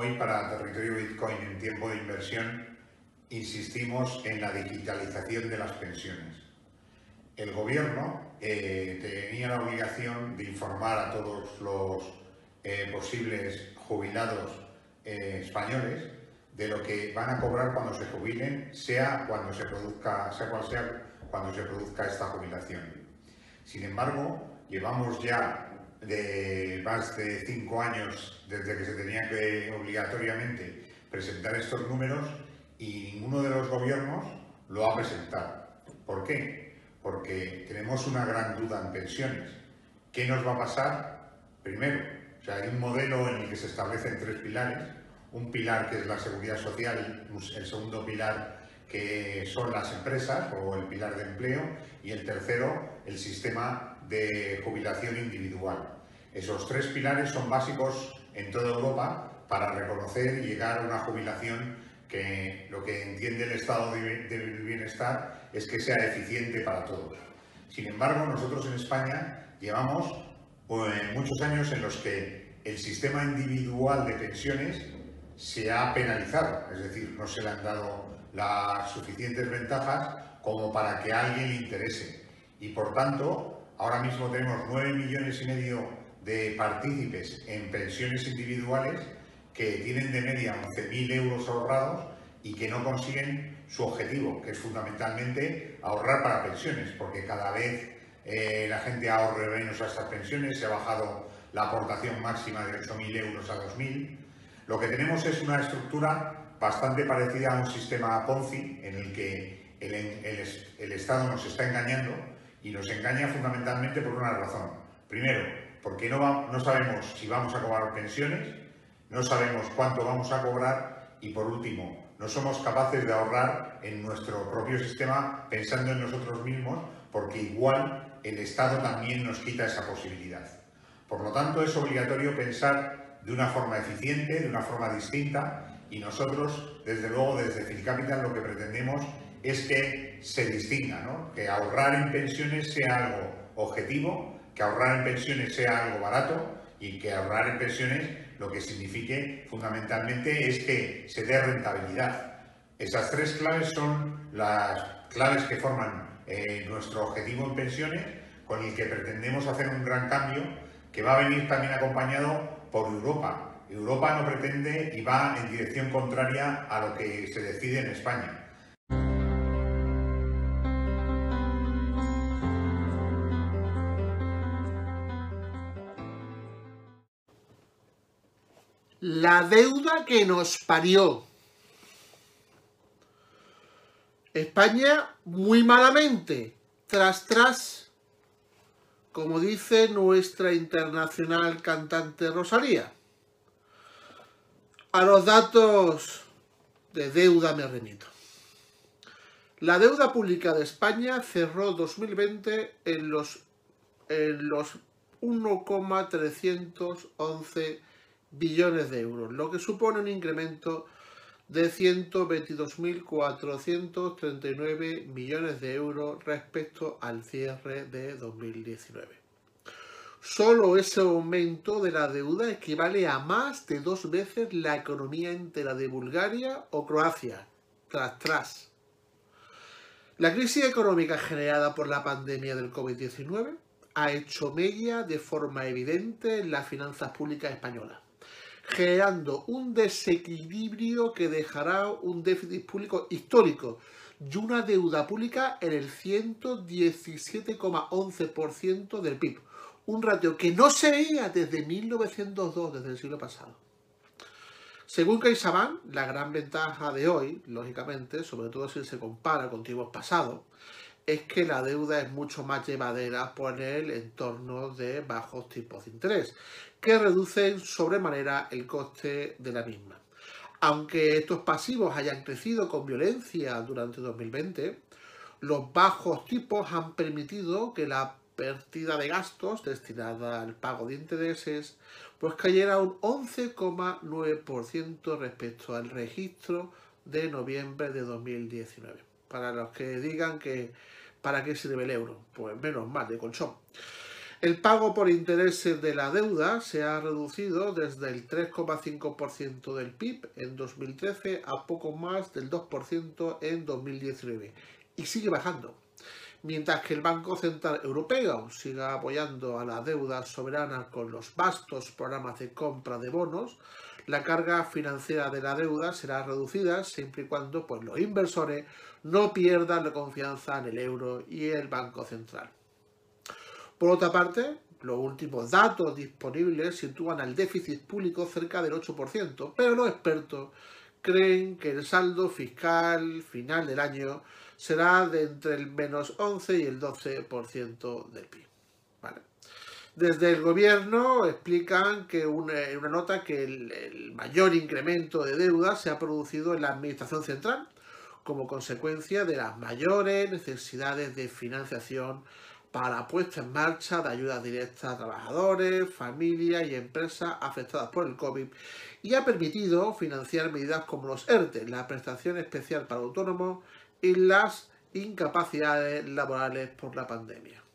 Hoy para Territorio Bitcoin en tiempo de inversión insistimos en la digitalización de las pensiones. El gobierno eh, tenía la obligación de informar a todos los eh, posibles jubilados eh, españoles de lo que van a cobrar cuando se jubilen, sea cuando se produzca, sea cual sea cuando se produzca esta jubilación. Sin embargo, llevamos ya de más de cinco años desde que se tenía que obligatoriamente presentar estos números y ninguno de los gobiernos lo ha presentado. ¿Por qué? Porque tenemos una gran duda en pensiones. ¿Qué nos va a pasar? Primero, o sea, hay un modelo en el que se establecen tres pilares. Un pilar que es la seguridad social, el segundo pilar que son las empresas o el pilar de empleo y el tercero, el sistema de jubilación individual. Esos tres pilares son básicos en toda Europa para reconocer y llegar a una jubilación que lo que entiende el estado de bienestar es que sea eficiente para todos. Sin embargo, nosotros en España llevamos pues, muchos años en los que el sistema individual de pensiones se ha penalizado, es decir, no se le han dado las suficientes ventajas como para que a alguien le interese. Y por tanto, Ahora mismo tenemos 9 millones y medio de partícipes en pensiones individuales que tienen de media 11.000 euros ahorrados y que no consiguen su objetivo, que es fundamentalmente ahorrar para pensiones, porque cada vez eh, la gente ahorre menos a estas pensiones, se ha bajado la aportación máxima de 8.000 euros a 2.000. Lo que tenemos es una estructura bastante parecida a un sistema Ponzi en el que el Estado nos está engañando y nos engaña fundamentalmente por una razón. Primero, porque no, no sabemos si vamos a cobrar pensiones, no sabemos cuánto vamos a cobrar y por último, no somos capaces de ahorrar en nuestro propio sistema pensando en nosotros mismos porque igual el Estado también nos quita esa posibilidad. Por lo tanto, es obligatorio pensar de una forma eficiente, de una forma distinta y nosotros, desde luego, desde Capital lo que pretendemos es que se distinga, que ahorrar en pensiones sea algo objetivo, que ahorrar en pensiones sea algo barato y que ahorrar en pensiones lo que signifique fundamentalmente es que se dé rentabilidad. Esas tres claves son las claves que forman eh, nuestro objetivo en pensiones, con el que pretendemos hacer un gran cambio que va a venir también acompañado por Europa. Europa no pretende y va en dirección contraria a lo que se decide en España. La deuda que nos parió. España muy malamente, tras tras, como dice nuestra internacional cantante Rosalía. A los datos de deuda me remito. La deuda pública de España cerró 2020 en los, en los 1,311 billones de euros, lo que supone un incremento de 122.439 millones de euros respecto al cierre de 2019. Solo ese aumento de la deuda equivale a más de dos veces la economía entera de Bulgaria o Croacia, tras tras. La crisis económica generada por la pandemia del COVID-19 ha hecho media de forma evidente en las finanzas públicas españolas generando un desequilibrio que dejará un déficit público histórico y una deuda pública en el 117,11% del PIB, un ratio que no se veía desde 1902, desde el siglo pasado. Según CaixaBank, la gran ventaja de hoy, lógicamente, sobre todo si se compara con tiempos pasados, es que la deuda es mucho más llevadera por el entorno de bajos tipos de interés, que reducen sobremanera el coste de la misma. Aunque estos pasivos hayan crecido con violencia durante 2020, los bajos tipos han permitido que la pérdida de gastos destinada al pago de intereses pues cayera un 11,9% respecto al registro de noviembre de 2019. Para los que digan que para qué sirve el euro, pues menos mal de colchón. El pago por intereses de la deuda se ha reducido desde el 3,5% del PIB en 2013 a poco más del 2% en 2019 y sigue bajando. Mientras que el Banco Central Europeo siga apoyando a la deuda soberana con los vastos programas de compra de bonos, la carga financiera de la deuda será reducida siempre y cuando pues, los inversores no pierdan la confianza en el euro y el Banco Central. Por otra parte, los últimos datos disponibles sitúan al déficit público cerca del 8%, pero los expertos creen que el saldo fiscal final del año será de entre el menos 11 y el 12% del PIB. Desde el gobierno explican que una, una nota que el, mayor incremento de deuda se ha producido en la administración central como consecuencia de las mayores necesidades de financiación para la puesta en marcha de ayudas directas a trabajadores, familias y empresas afectadas por el COVID y ha permitido financiar medidas como los ERTE, la prestación especial para autónomos y las incapacidades laborales por la pandemia.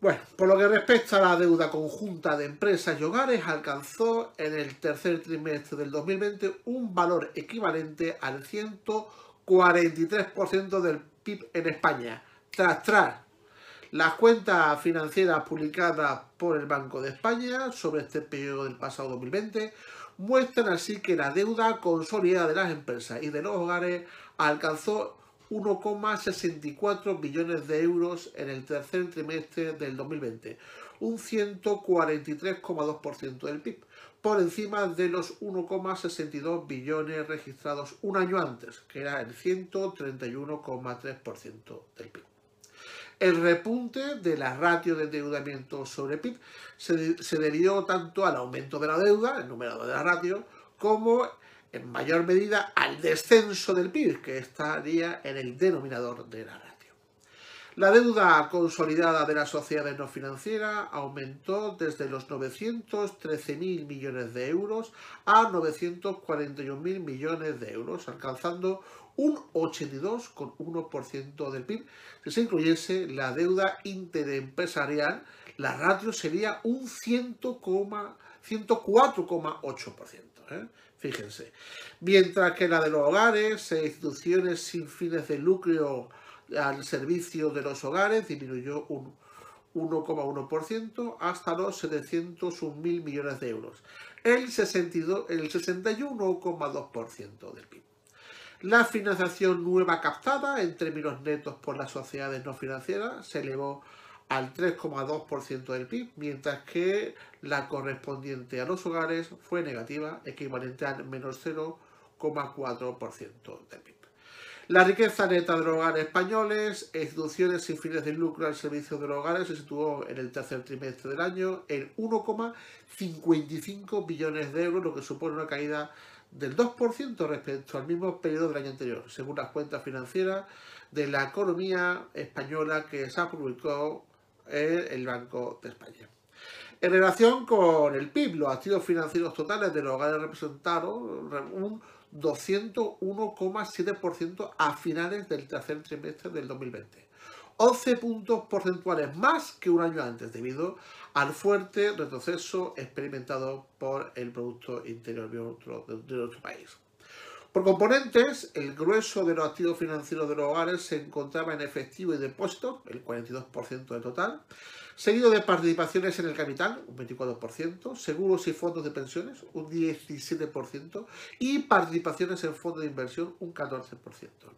Bueno, por lo que respecta a la deuda conjunta de empresas y hogares, alcanzó en el tercer trimestre del 2020 un valor equivalente al 143% del PIB en España, tras tras. Las cuentas financieras publicadas por el Banco de España sobre este periodo del pasado 2020 muestran así que la deuda consolidada de las empresas y de los hogares alcanzó 1,64 billones de euros en el tercer trimestre del 2020, un 143,2% del PIB, por encima de los 1,62 billones registrados un año antes, que era el 131,3% del PIB. El repunte de la ratio de endeudamiento sobre PIB se, debió tanto al aumento de la deuda, el numerador de la ratio, como en mayor medida al descenso del PIB, que estaría en el denominador de la ratio. La deuda consolidada de las sociedades no financieras aumentó desde los 913.000 millones de euros a 941.000 millones de euros, alcanzando un 82,1% del PIB. Si se incluyese la deuda interempresarial, la ratio sería un 104,8%. ¿eh? Fíjense. Mientras que la de los hogares e instituciones sin fines de lucro al servicio de los hogares disminuyó un 1,1% hasta los 701.000 millones de euros, el, 61,2% del PIB. La financiación nueva captada en términos netos por las sociedades no financieras se elevó al 3,2% del PIB, mientras que la correspondiente a los hogares fue negativa, equivalente al menos 0,4% del PIB. La riqueza neta de los hogares españoles instituciones sin fines de lucro al servicio de los hogares se situó en el tercer trimestre del año en 1,55 billones de euros, lo que supone una caída del 2% respecto al mismo periodo del año anterior, según las cuentas financieras de la economía española que se ha publicado el Banco de España. En relación con el PIB, los activos financieros totales de los hogares representaron un 201,7% a finales del tercer trimestre del 2020. 11 puntos porcentuales más que un año antes, debido al fuerte retroceso experimentado por el Producto Interior de nuestro país. Por componentes, el grueso de los activos financieros de los hogares se encontraba en efectivo y depósito, el 42% del total, seguido de participaciones en el capital, un 24%, seguros y fondos de pensiones, un 17%, y participaciones en fondos de inversión, un 14%.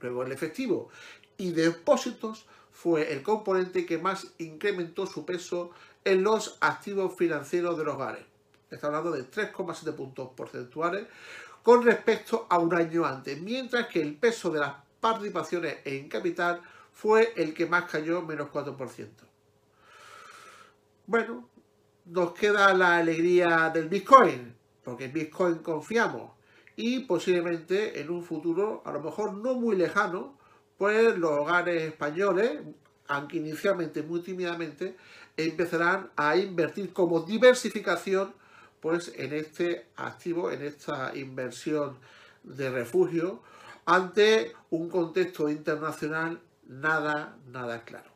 Luego el efectivo y depósitos fue el componente que más incrementó su peso en los activos financieros de los hogares, Está hablando de 3,7 puntos porcentuales con respecto a un año antes, mientras que el peso de las participaciones en capital fue el que más cayó, menos 4%. Bueno, nos queda la alegría del Bitcoin, porque en Bitcoin confiamos y posiblemente en un futuro, a lo mejor no muy lejano, pues los hogares españoles, aunque inicialmente muy tímidamente, empezarán a invertir como diversificación pues en este activo, en esta inversión de refugio, ante un contexto internacional nada, nada claro.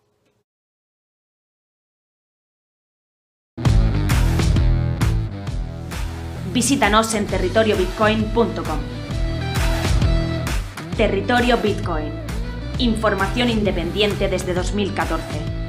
Visítanos en territoriobitcoin.com. Territorio Bitcoin. Información independiente desde 2014.